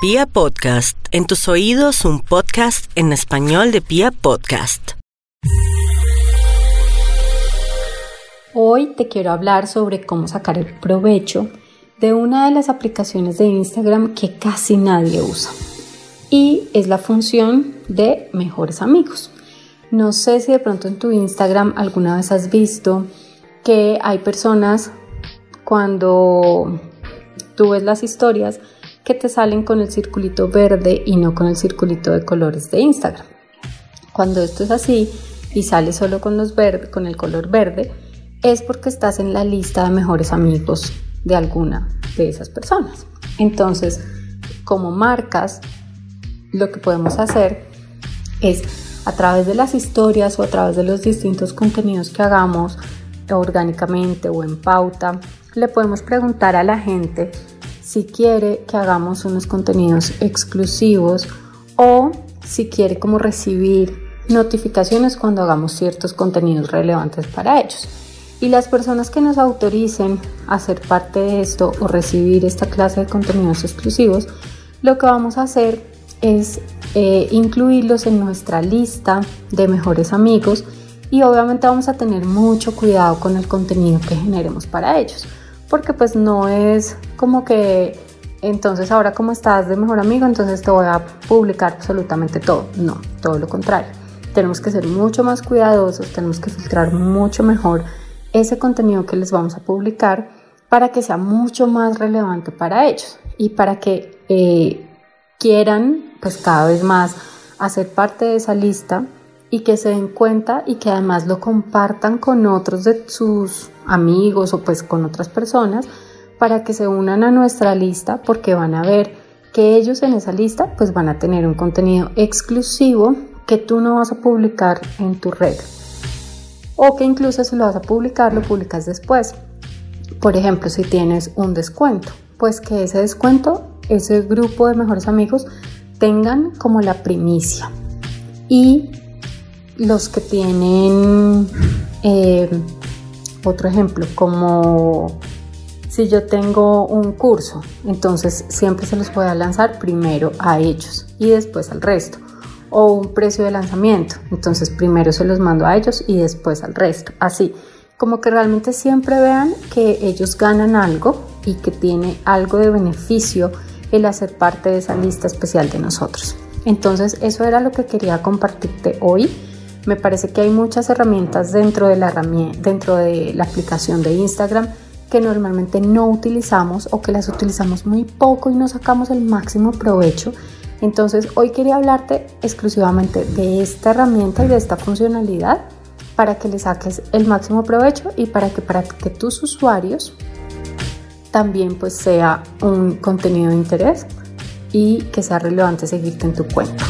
Pia Podcast, en tus oídos un podcast en español de Pia Podcast. Hoy te quiero hablar sobre cómo sacar el provecho de una de las aplicaciones de Instagram que casi nadie usa y es la función de mejores amigos. No sé si de pronto en tu Instagram alguna vez has visto que hay personas cuando tú ves las historias que te salen con el circulito verde y no con el circulito de colores de Instagram. Cuando esto es así y sale solo con, los verde, con el color verde, es porque estás en la lista de mejores amigos de alguna de esas personas. Entonces, como marcas, lo que podemos hacer es a través de las historias o a través de los distintos contenidos que hagamos orgánicamente o en pauta, le podemos preguntar a la gente si quiere que hagamos unos contenidos exclusivos o si quiere como recibir notificaciones cuando hagamos ciertos contenidos relevantes para ellos. Y las personas que nos autoricen a ser parte de esto o recibir esta clase de contenidos exclusivos, lo que vamos a hacer es eh, incluirlos en nuestra lista de mejores amigos y obviamente vamos a tener mucho cuidado con el contenido que generemos para ellos porque pues no es como que entonces ahora como estás de mejor amigo, entonces te voy a publicar absolutamente todo. No, todo lo contrario. Tenemos que ser mucho más cuidadosos, tenemos que filtrar mucho mejor ese contenido que les vamos a publicar para que sea mucho más relevante para ellos y para que eh, quieran pues cada vez más hacer parte de esa lista y que se den cuenta y que además lo compartan con otros de sus amigos o pues con otras personas para que se unan a nuestra lista porque van a ver que ellos en esa lista pues van a tener un contenido exclusivo que tú no vas a publicar en tu red o que incluso si lo vas a publicar lo publicas después. Por ejemplo, si tienes un descuento, pues que ese descuento, ese grupo de mejores amigos tengan como la primicia. Y los que tienen, eh, otro ejemplo, como si yo tengo un curso, entonces siempre se los voy a lanzar primero a ellos y después al resto. O un precio de lanzamiento, entonces primero se los mando a ellos y después al resto. Así, como que realmente siempre vean que ellos ganan algo y que tiene algo de beneficio el hacer parte de esa lista especial de nosotros. Entonces eso era lo que quería compartirte hoy. Me parece que hay muchas herramientas dentro de la, dentro de la aplicación de Instagram que normalmente no utilizamos o que las utilizamos muy poco y no sacamos el máximo provecho. Entonces hoy quería hablarte exclusivamente de esta herramienta y de esta funcionalidad para que le saques el máximo provecho y para que para que tus usuarios también pues sea un contenido de interés y que sea relevante seguirte en tu cuenta.